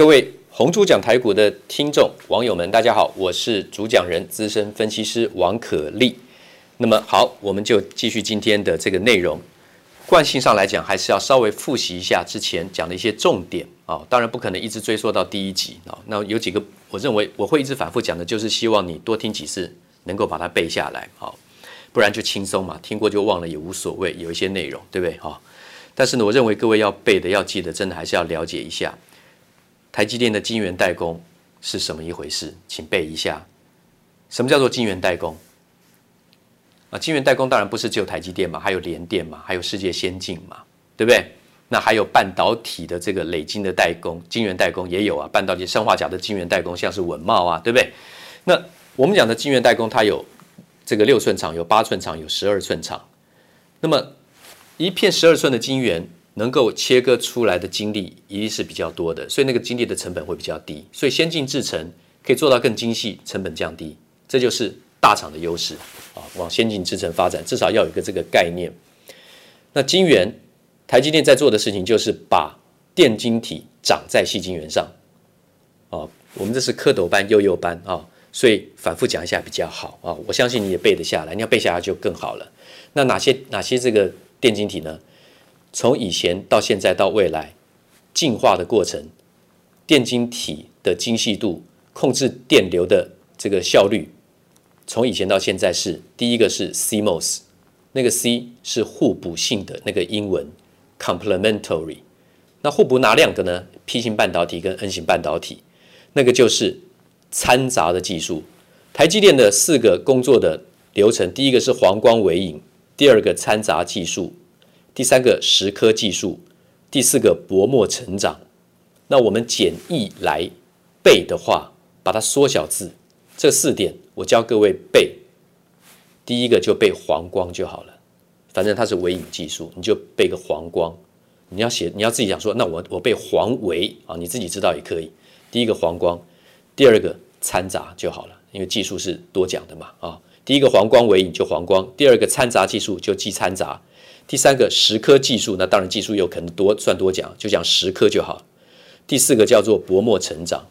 各位红猪讲台股的听众网友们，大家好，我是主讲人资深分析师王可立。那么好，我们就继续今天的这个内容。惯性上来讲，还是要稍微复习一下之前讲的一些重点啊。当然不可能一直追溯到第一集啊。那有几个，我认为我会一直反复讲的，就是希望你多听几次，能够把它背下来，好，不然就轻松嘛，听过就忘了也无所谓。有一些内容，对不对？哈。但是呢，我认为各位要背的、要记得，真的还是要了解一下台积电的晶圆代工是什么一回事，请背一下。什么叫做晶圆代工？啊，晶圆代工当然不是只有台积电嘛，还有联电嘛，还有世界先进嘛，对不对？那还有半导体的这个累晶的代工，晶圆代工也有啊。半导体砷化镓的晶圆代工，像是稳懋啊，对不对？那我们讲的晶圆代工，它有这个六寸厂，有八寸厂，有十二寸厂。那么一片十二寸的晶圆能够切割出来的晶粒一定是比较多的，所以那个晶粒的成本会比较低。所以先进制程可以做到更精细，成本降低，这就是大厂的优势。啊，往先进制程发展，至少要有一个这个概念。那晶圆，台积电在做的事情就是把电晶体长在细晶圆上。啊，我们这是蝌蚪班、幼幼班啊，所以反复讲一下比较好啊。我相信你也背得下来，你要背下来就更好了。那哪些哪些这个电晶体呢？从以前到现在到未来，进化的过程，电晶体的精细度、控制电流的这个效率。从以前到现在是第一个是 CMOS，那个 C 是互补性的那个英文 complementary，那互补哪两个呢？P 型半导体跟 N 型半导体，那个就是掺杂的技术。台积电的四个工作的流程，第一个是黄光微影，第二个掺杂技术，第三个蚀刻技术，第四个薄膜成长。那我们简易来背的话，把它缩小字。这四点我教各位背，第一个就背黄光就好了，反正它是微影技术，你就背个黄光。你要写，你要自己讲说，那我我背黄维啊，你自己知道也可以。第一个黄光，第二个掺杂就好了，因为技术是多讲的嘛啊。第一个黄光微影就黄光，第二个掺杂技术就记掺杂，第三个蚀刻技术，那当然技术有可能多算多讲，就讲蚀刻就好。第四个叫做薄膜成长，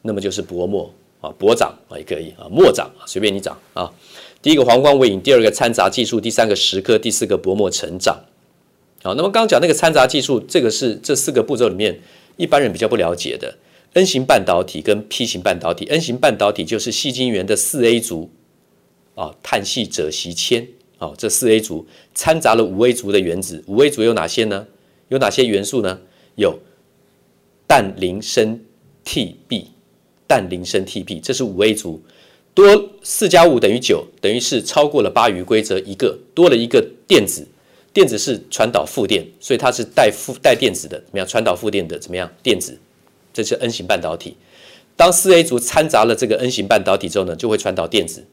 那么就是薄膜。啊，薄长啊也可以啊，膜长啊随便你长啊。第一个黄光微影，第二个掺杂技术，第三个蚀刻，第四个薄膜成长。好，那么刚刚讲那个掺杂技术，这个是这四个步骤里面一般人比较不了解的。N 型半导体跟 P 型半导体，N 型半导体就是矽晶圆的四 A 族啊，碳矽鍺锡铅啊，这四 A 族掺杂了五 A 族的原子，五 A 族有哪些呢？有哪些元素呢？有氮、磷、砷、Tb。氮、磷、砷、Tb，，这是五 A 族，多四加五等于九，等于是超过了巴余规则一个，多了一个电子，电子是传导负电，所以它是带负带电子的，怎么样？传导负电的怎么样？电子，这是 N 型半导体。当四 A 族掺杂了这个 N 型半导体之后呢，就会传导电子，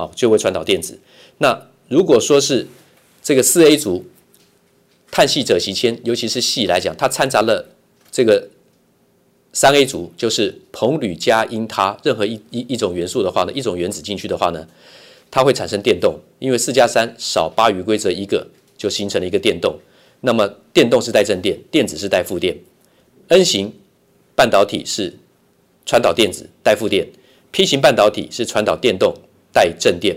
好，就会传导电子。那如果说是这个四 A 族碳矽鍺锡铅，尤其是系来讲，它掺杂了这个。三 A 族就是硼、铝、镓、銦、钛，任何一一一种元素的话呢，一种原子进去的话呢，它会产生电动，因为四加三少八余规则一个，就形成了一个电动。那么电动是带正电，电子是带负电。N 型半导体是传导电子带负电，P 型半导体是传导电动带正电。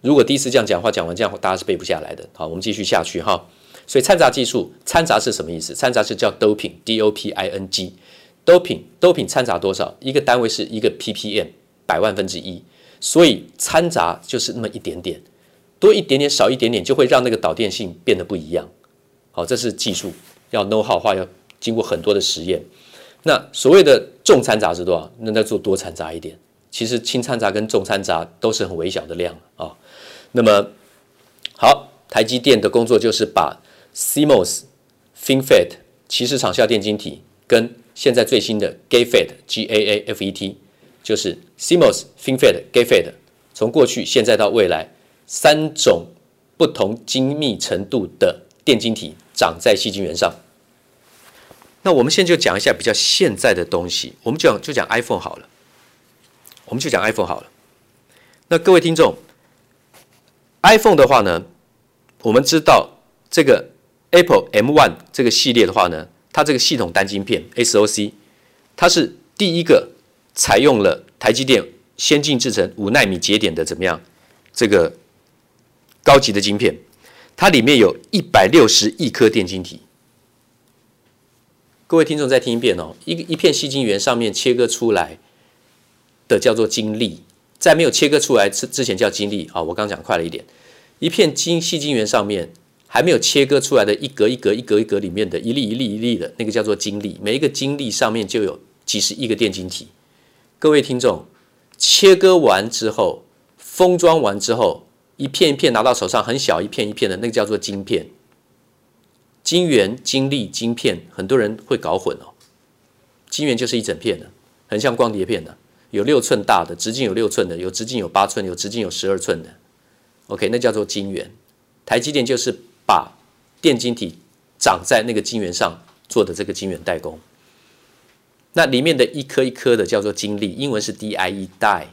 如果第一次这样讲话，讲完这样大家是背不下来的。好，我们继续下去哈。所以掺杂技术，掺杂是什么意思？掺杂是叫 doping，D-O-P-I-N-G。doping，doping 掺杂多少？一个单位是一个 ppm，百万分之一。所以掺杂就是那么一点点，多一点点，少一点点，就会让那个导电性变得不一样。好，这是技术，要 know how 的话，要经过很多的实验。那所谓的重掺杂是多少？那再做多掺杂一点。其实轻掺杂跟重掺杂都是很微小的量啊。那么好，台积电的工作就是把 CMOS、FinFET 其实场效电晶体跟现在最新的 GAAFET G-A-A-F-E-T，就是 CMOS、FinFET、GAFET，从过去、现在到未来三种不同精密程度的电晶体长在细晶圆上。那我们现在就讲一下比较现在的东西，我们就讲就讲 iPhone 好了，我们就讲 iPhone 好了。那各位听众，iPhone 的话呢，我们知道这个。Apple M1 这个系列的话呢，它这个系统单晶片 SOC，它是第一个采用了台积电先进制程五纳米节点的怎么样？这个高级的晶片，它里面有一百六十亿颗电晶体。各位听众再听一遍哦，一一片矽晶圆上面切割出来的叫做晶粒，在没有切割出来之之前叫晶粒啊。我刚讲快了一点，一片晶细晶圆上面。还没有切割出来的一格一格一格一格里面的一粒一粒一粒的那个叫做晶粒，每一个晶粒上面就有几十亿个电晶体。各位听众，切割完之后，封装完之后，一片一片拿到手上，很小一片一片的那个叫做晶片。晶圆、晶粒、晶片，很多人会搞混哦。晶圆就是一整片的，很像光碟片的，有六寸大的，直径有六寸的，有直径有八寸，有直径有十二寸的。OK，那叫做晶圆。台积电就是。把电晶体长在那个晶圆上做的这个晶圆代工，那里面的一颗一颗的叫做晶粒，英文是 die，die，die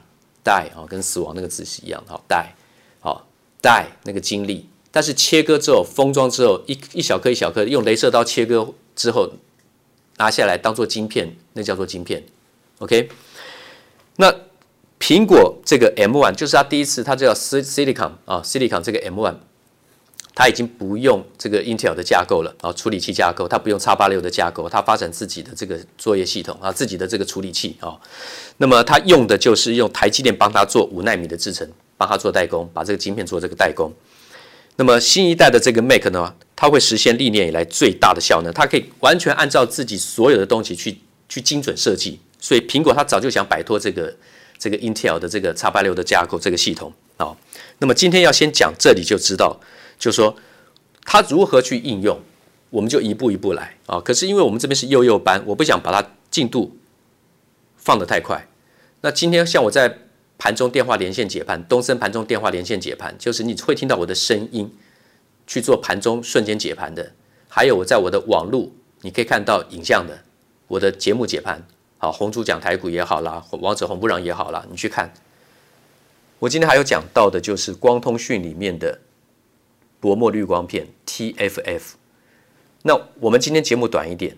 啊，跟死亡那个字是一样的，好 die，好 die 那个晶粒，但是切割之后封装之后一一小颗一小颗用镭射刀切割之后拿下来当做晶片，那叫做晶片，OK？那苹果这个 M1 就是它第一次，它叫 Silicon 啊，Silicon 这个 M1。它已经不用这个 Intel 的架构了啊，处理器架构，它不用 X86 的架构，它发展自己的这个作业系统啊，自己的这个处理器啊。那么它用的就是用台积电帮它做五纳米的制程，帮它做代工，把这个晶片做这个代工。那么新一代的这个 Mac 呢，它会实现历年以来最大的效能，它可以完全按照自己所有的东西去去精准设计。所以苹果它早就想摆脱这个这个 Intel 的这个 X86 的架构这个系统啊。那么今天要先讲这里就知道。就说，它如何去应用，我们就一步一步来啊。可是因为我们这边是幼幼班，我不想把它进度放得太快。那今天像我在盘中电话连线解盘，东森盘中电话连线解盘，就是你会听到我的声音去做盘中瞬间解盘的。还有我在我的网络，你可以看到影像的我的节目解盘，好，红猪讲台股也好啦，王者红不让也好啦，你去看。我今天还有讲到的就是光通讯里面的。薄膜滤光片 TFF，那我们今天节目短一点，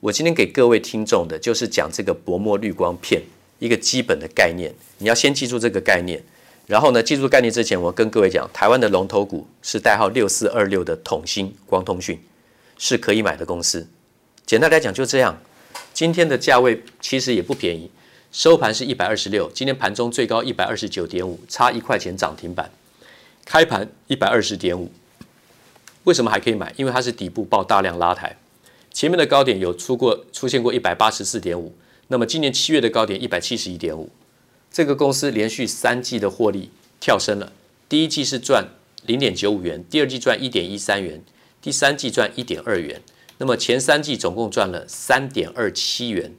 我今天给各位听众的就是讲这个薄膜滤光片一个基本的概念，你要先记住这个概念，然后呢，记住概念之前，我跟各位讲，台湾的龙头股是代号六四二六的统新光通讯，是可以买的公司。简单来讲就这样，今天的价位其实也不便宜，收盘是一百二十六，今天盘中最高一百二十九点五，差一块钱涨停板，开盘一百二十点五。为什么还可以买？因为它是底部爆大量拉抬，前面的高点有出过出现过一百八十四点五，那么今年七月的高点一百七十一点五，这个公司连续三季的获利跳升了，第一季是赚零点九五元，第二季赚一点一三元，第三季赚一点二元，那么前三季总共赚了三点二七元，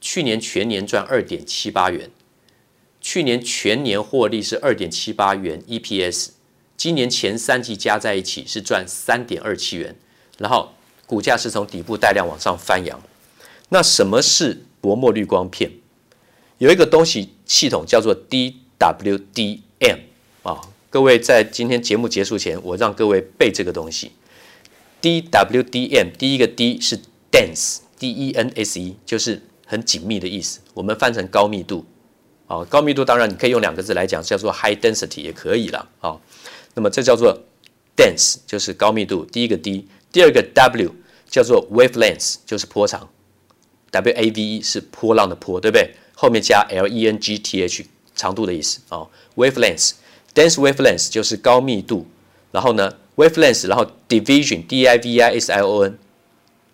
去年全年赚二点七八元，去年全年获利是二点七八元 EPS。今年前三季加在一起是赚三点二七元，然后股价是从底部带量往上翻扬。那什么是薄膜滤光片？有一个东西系统叫做 DWDM 啊，各位在今天节目结束前，我让各位背这个东西。DWDM 第一个 D 是 dense，D-E-N-S-E，就是很紧密的意思，我们翻成高密度啊。高密度当然你可以用两个字来讲，叫做 high density 也可以了啊。那么这叫做 dense，就是高密度。第一个 D，第二个 W 叫做 wavelength，就是波长。W A V E 是波浪的波，对不对？后面加 L E N G T H，长度的意思啊、哦。wavelength，dense wavelength 就是高密度。然后呢，wavelength，然后 division，D I V I S I O N，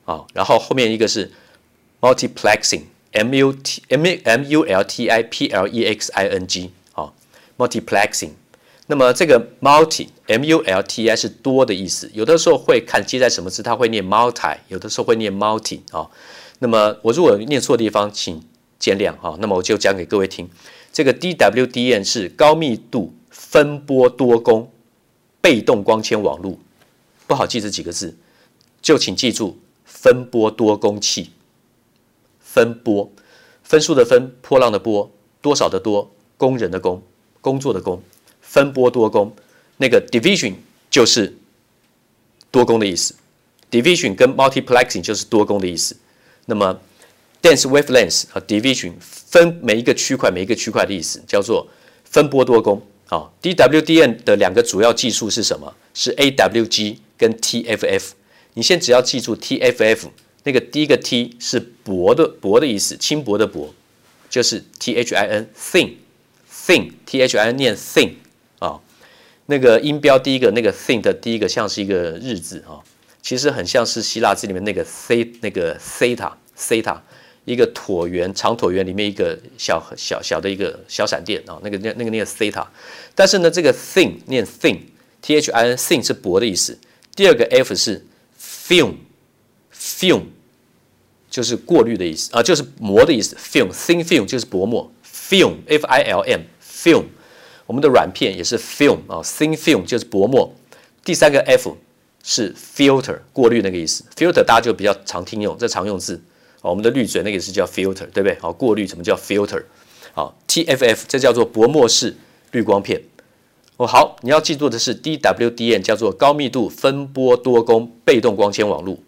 啊、然后后面一个是 multiplexing，M U T M M U L T I P L E X I N G，啊、，multiplexing。那么这个 multi m u l t i 是多的意思，有的时候会看接在什么字，它会念 multi，有的时候会念 multi 啊、那么我如果念错的地方，请见谅哈。那么我就讲给各位听，这个 DWDM 是高密度分波多工被动光纤网络，不好记这几个字，就请记住分波多工器。分波，分数的分，波浪的波，多少的多，工人的工，工作的工。分波多工，那个 division 就是多工的意思。division 跟 multiplexing 就是多工的意思。那么 dense wavelength 和 division 分每一个区块每一个区块的意思叫做分波多工。好，DWDM 的两个主要技术是什么？是 AWG 跟 TFF。你先只要记住 TFF 那个第一个 T 是薄的薄的意思，轻薄的薄，就是 THIN thin thin THIN 念 thin 啊。那个音标第一个那个 thin 的第一个像是一个日字啊，其实很像是希腊字里面那个 C 那个 theta theta。一个椭圆，长椭圆里面一个小小小的一个小闪电啊，那个那那个那个 theta，但是呢，这个 thin 念 thin，t h i n thin 是薄的意思。第二个 f 是 film，film 就是过滤的意思啊，就是膜的意思。film，thin film 就是薄膜，film，f i l m，film。我们的软片也是 film 啊，thin film 就是薄膜。第三个 f 是 filter，过滤那个意思。filter 大家就比较常听用，这常用字。我们的滤嘴那个是叫 filter，对不对？好，过滤什么叫 filter？好，TFF 这叫做薄膜式滤光片。哦，好，你要记住的是 DWDM 叫做高密度分波多工被动光纤网络，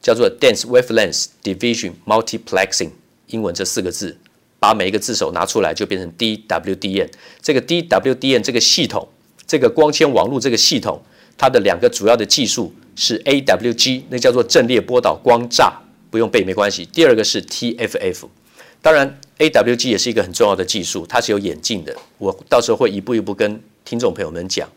叫做 dense wavelength division multiplexing。英文这四个字，把每一个字首拿出来就变成 DWDM。这个 DWDM 这个系统，这个光纤网络这个系统，它的两个主要的技术是 AWG，那叫做阵列波导光栅。不用背没关系。第二个是 TFF，当然 AWG 也是一个很重要的技术，它是有演进的。我到时候会一步一步跟听众朋友们讲。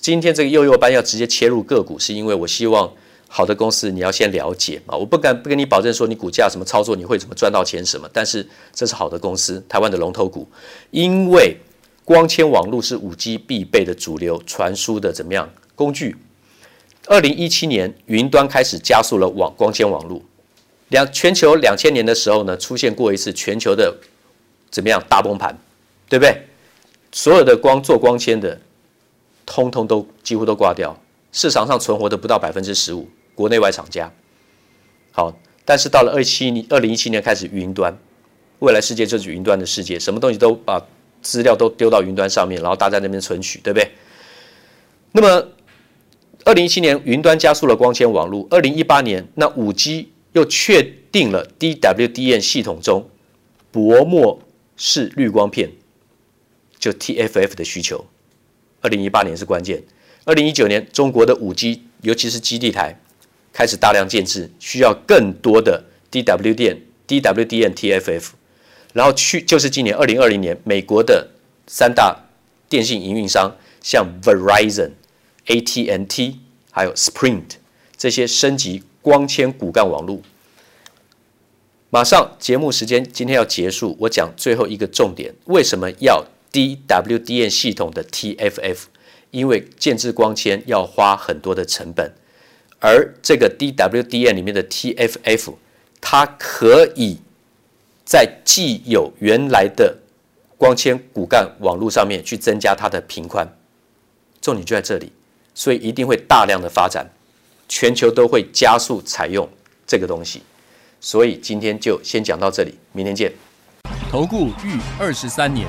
今天这个幼幼班要直接切入个股，是因为我希望好的公司你要先了解啊。我不敢不跟你保证说你股价什么操作你会怎么赚到钱什么，但是这是好的公司，台湾的龙头股。因为光纤网络是五 G 必备的主流传输的怎么样工具？二零一七年云端开始加速了网光纤网络。两全球两千年的时候呢，出现过一次全球的怎么样大崩盘，对不对？所有的光做光纤的，通通都几乎都挂掉，市场上存活的不到百分之十五，国内外厂家。好，但是到了二七年，二零一七年开始云端，未来世界就是云端的世界，什么东西都把资料都丢到云端上面，然后大家那边存取，对不对？那么二零一七年云端加速了光纤网络，二零一八年那五 G。又确定了 DWDM 系统中薄膜式滤光片，就 TFF 的需求。二零一八年是关键。二零一九年，中国的五 G，尤其是基地台开始大量建置，需要更多的 DWDM、DWDM TFF。然后去就是今年二零二零年，美国的三大电信营运商，像 Verizon、AT&T 还有 Sprint 这些升级。光纤骨干网络，马上节目时间今天要结束，我讲最后一个重点：为什么要 DWDM 系统的 TFF？因为建置光纤要花很多的成本，而这个 DWDM 里面的 TFF，它可以在既有原来的光纤骨干网络上面去增加它的频宽，重点就在这里，所以一定会大量的发展。全球都会加速采用这个东西，所以今天就先讲到这里，明天见。投顾逾二十三年，